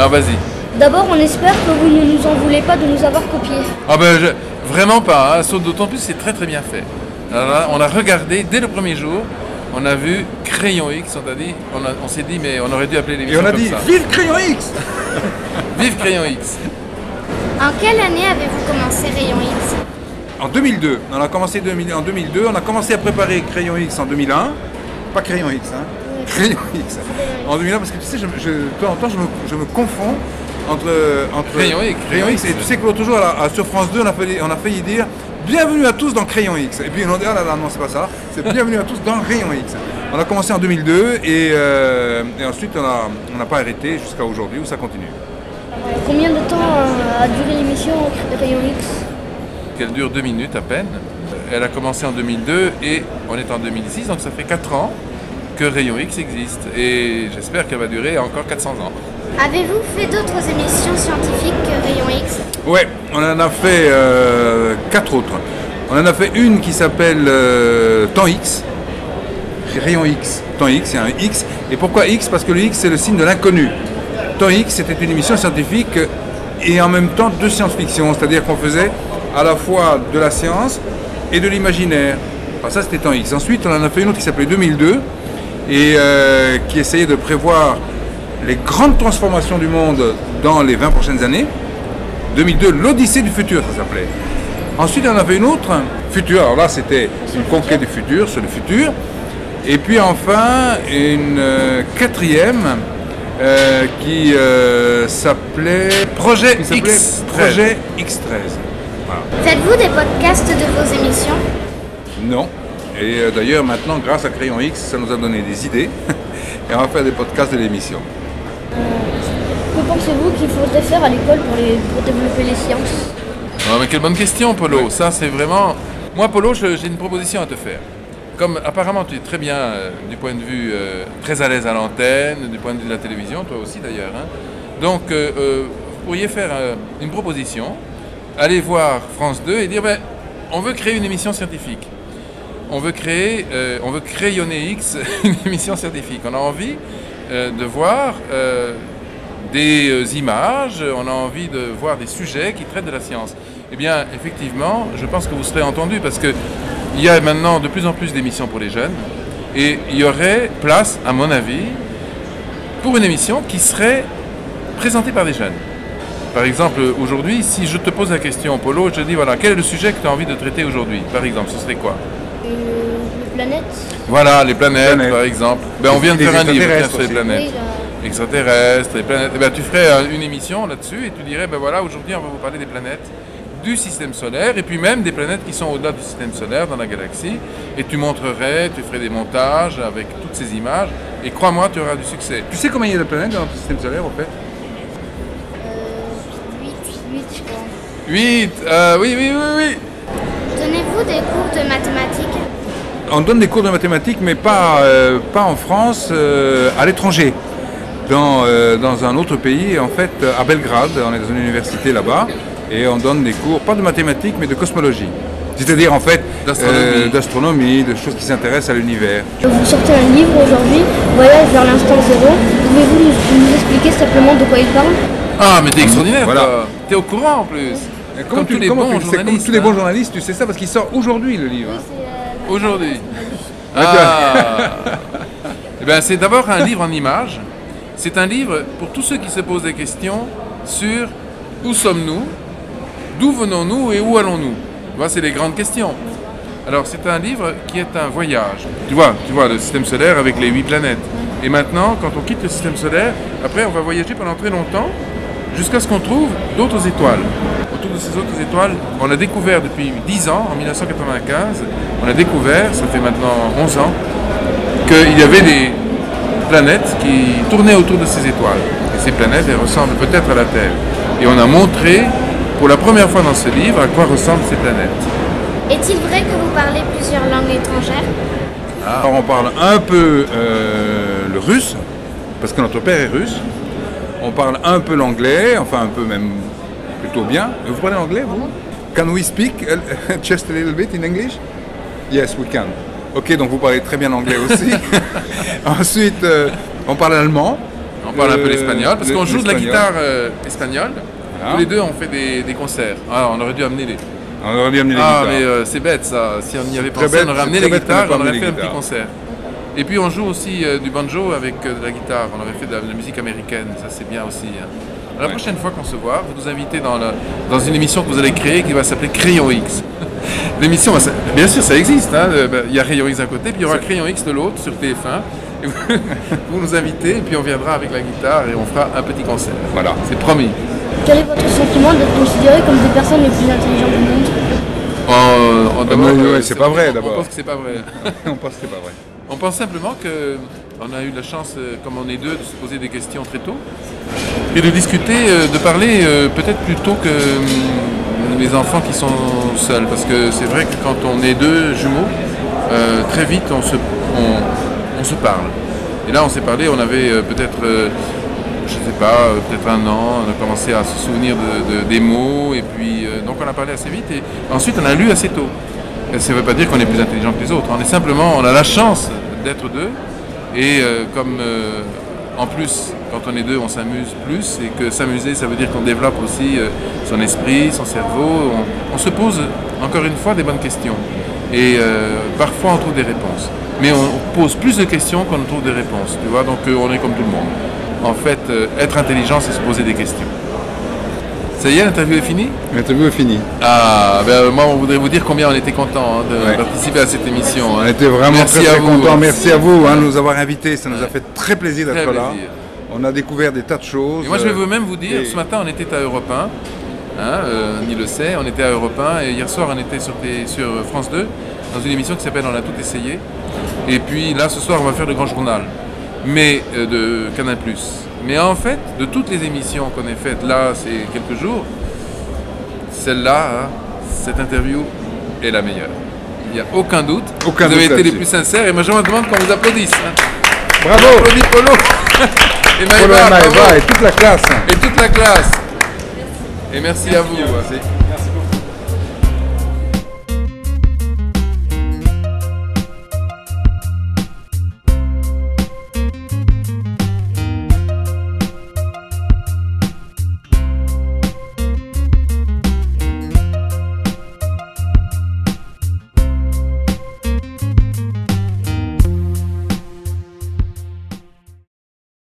Alors vas-y. D'abord, on espère que vous ne nous en voulez pas de nous avoir copiés. Ah ben je- vraiment pas, hein. Sauf d'autant plus c'est très très bien fait. Alors là, on a regardé dès le premier jour, on a vu Crayon X, on, a dit, on, a- on s'est dit mais on aurait dû appeler Et l'émission on a comme dit ça. Vive Crayon X Vive Crayon X En quelle année avez-vous commencé Rayon X? En 2002. On a commencé 2000 en 2002. On a commencé à préparer Crayon X en 2001. Pas Crayon X, hein Crayon X. En 2001, parce que tu sais, je, je- de temps en temps, je me, je me confonds entre, entre Crayon X, Crayon X. Et tu sais que l'autre jour, à sur France 2, on a, failli, on a failli dire Bienvenue à tous dans Crayon X. Et puis on a dit Ah là là, non, c'est pas ça. C'est Bienvenue à tous dans Rayon X. On a commencé en 2002 et, euh, et ensuite on n'a on pas arrêté jusqu'à aujourd'hui où ça continue. Combien de temps euh, a duré l'émission Rayon X? Qu'elle dure deux minutes à peine. Elle a commencé en 2002 et on est en 2006, donc ça fait 4 ans que Rayon X existe. Et j'espère qu'elle va durer encore 400 ans. Avez-vous fait d'autres émissions scientifiques que Rayon X? Ouais, on en a fait euh, quatre autres. On en a fait une qui s'appelle euh, Temps X, Rayon X, Temps X, il y a un X. Et pourquoi X? Parce que le X c'est le signe de l'inconnu. Temps X c'était une émission scientifique et en même temps de science-fiction, c'est-à-dire qu'on faisait à la fois de la science et de l'imaginaire. Enfin, ça c'était Temps X. Ensuite on en a fait une autre qui s'appelait 2002 et euh, qui essayait de prévoir les grandes transformations du monde dans les 20 prochaines années. 2002, l'Odyssée du futur, ça s'appelait. Ensuite, on avait une autre, Futur. Alors là, c'était une conquête du futur, sur le futur. Et puis enfin, une euh, quatrième euh, qui euh, s'appelait Projet Qui s'appelait X. Projet X13. Voilà. Faites-vous des podcasts de vos émissions? Non. Et euh, d'ailleurs, maintenant, grâce à Crayon X, ça nous a donné des idées. Et on va faire des podcasts de l'émission. Que pensez-vous qu'il faudrait faire à l'école pour, les- pour développer les sciences? Ah, mais quelle bonne question, Polo. Ça, c'est vraiment. Moi, Polo, j'ai une proposition à te faire. Comme apparemment tu es très bien euh, du point de vue euh, très à l'aise à l'antenne, du point de vue de la télévision, toi aussi d'ailleurs. hein. Donc, euh, euh, vous pourriez faire euh, une proposition, aller voir France 2 et dire ben, on veut créer une émission scientifique. On veut créer, euh, crayonner X une émission scientifique. On a envie euh, de voir euh, des images, on a envie de voir des sujets qui traitent de la science. Eh bien, effectivement, je pense que vous serez entendu parce que il y a maintenant de plus en plus d'émissions pour les jeunes et il y aurait place, à mon avis, pour une émission qui serait présentée par des jeunes. Par exemple, aujourd'hui, si je te pose la question, Polo, je te dis, voilà, quel est le sujet que tu as envie de traiter aujourd'hui Par exemple, ce serait quoi? Les planètes Voilà, les planètes, Planètes. par exemple. Ben, on vient de Les faire un livre tiens, sur les planètes. Oui, là. extraterrestres, les planètes. Eh ben, tu ferais euh, une émission là-dessus et tu dirais, ben voilà, aujourd'hui on va vous parler des planètes du système solaire et puis même des planètes qui sont au-delà du système solaire dans la galaxie. Et tu montrerais, tu ferais des montages avec toutes ces images et crois-moi, tu auras du succès. Tu sais combien il y a de planètes dans notre système solaire, en fait? 8, 8, je crois. 8 euh, Oui, oui, oui, oui Donnez-vous des cours de mathématiques On donne des cours de mathématiques, mais pas, euh, pas en France, euh, à l'étranger. Dans, euh, dans un autre pays, en fait, à Belgrade, on est dans une université là-bas, et on donne des cours, pas de mathématiques, mais de cosmologie. C'est-à-dire, en fait, D'astronomie. euh, de choses qui s'intéressent à l'univers. Vous sortez un livre aujourd'hui, Voyage vers l'instant zéro. Pouvez-vous nous, nous expliquer simplement de quoi il parle? Ah, mais t'es extraordinaire, Voilà. T'es au courant en plus Comme, tous les comment bons sais Comme journalistes. tous les bons journalistes, tu sais ça parce qu'il sort aujourd'hui le livre. Aujourd'hui. Ah. Eh ben, c'est d'abord un livre en images. C'est un livre pour tous ceux qui se posent des questions sur où sommes-nous, d'où venons-nous et où allons-nous. Tu vois, c'est les grandes questions. Alors, c'est un livre qui est un voyage. Tu vois, tu vois, le système solaire avec les huit planètes. Et maintenant, quand on quitte le système solaire, après, on va voyager pendant très longtemps jusqu'à ce qu'on trouve d'autres étoiles. Autour de ces autres étoiles, on a découvert depuis 10 ans, en 1995, on a découvert, ça fait maintenant 11 ans, qu'il y avait des planètes qui tournaient autour de ces étoiles. Et ces planètes, elles ressemblent peut-être à la Terre. Et on a montré pour la première fois dans ce livre à quoi ressemblent ces planètes. Est-il vrai que vous parlez plusieurs langues étrangères? Alors on parle un peu euh, le russe, parce que notre père est russe. On parle un peu l'anglais, enfin un peu même plutôt bien. Vous parlez anglais, vous? Can we speak a- just a little bit in English? Yes, we can. Ok, donc vous parlez très bien anglais aussi. Ensuite, euh, on parle allemand. On parle un peu Euh, l'espagnol, parce qu'on joue de la guitare euh, espagnole. Voilà. Tous les deux, on fait des, des concerts. Ah, on aurait dû amener les. On aurait dû amener les Ah, guitares. mais c'est bête ça. Si on y avait très pensé, bête, on aurait amené les guitares, pas on aurait fait un petit concert. Et puis on joue aussi du banjo avec de la guitare. On aurait fait de la, de la musique américaine, ça c'est bien aussi. hein. La Ouais. prochaine fois qu'on se voit, vous nous invitez dans, le- dans une émission que vous allez créer qui va s'appeler Crayon X. L'émission, bien sûr, ça existe. hein, euh, ben, Il y a Rayon X d'un côté, puis il y aura Crayon X de l'autre sur TF1. Et vous, vous nous invitez, et puis on viendra avec la guitare et on fera un petit concert. Voilà. C'est promis. Quel est votre sentiment d'être considéré comme des personnes les plus intelligentes du monde? Ouais, c'est pas vrai, d'abord. On pense que c'est pas vrai. on pense que c'est pas vrai. On pense simplement que on a eu la chance, euh, comme on est deux, de se poser des questions très tôt et de discuter, euh, de parler euh, peut-être plus tôt que hum, les enfants qui sont seuls. Parce que c'est vrai que quand on est deux jumeaux, très vite on se, parle. Et là on s'est parlé, on avait peut-être, je sais pas, peut-être un an, on a commencé à se souvenir de, de- des mots et puis donc on a parlé assez vite et ensuite on a lu assez tôt. Ça ne veut pas dire qu'on est plus intelligent que les autres. On est simplement, on a la chance d'être deux. Et euh, comme euh, en plus, quand on est deux, on s'amuse plus. Et que s'amuser, ça veut dire qu'on développe aussi euh, son esprit, son cerveau. On, se pose encore une fois des bonnes questions. Et parfois on trouve des réponses. Mais on, pose plus de questions qu'on trouve des réponses. Tu vois, donc on est comme tout le monde. En fait, être intelligent, c'est se poser des questions. Ça y est, l'interview est finie L'interview est finie. ah, ben, moi, on voudrait vous dire combien on était content de Ouais. participer à cette émission. hein. On était vraiment Merci très, très contents. Merci à vous hein, de nous avoir invités. Ça nous a fait très plaisir d'être là. On a découvert des tas de choses. Et moi, je vais vous même vous dire, et- ce matin, on était à Europe 1. Hein, euh, le sait, on était à Europe 1 et hier soir, on était sur France 2 dans une émission qui s'appelle On a tout essayé. Et puis là, ce soir, on va faire le grand journal, mais euh, de Canal+. Mais en fait, de toutes les émissions qu'on ait faites là, ces quelques jours, celle-là, hein, cette interview est la meilleure. Il n'y a aucun doute. Aucun vous avez doute été les plus sincères et moi je me demande qu'on vous applaudisse. hein. Bravo On applaudit Polo et Polo Maëva, et Maëva bravo. et toute la classe. et toute la classe. Et merci à vous.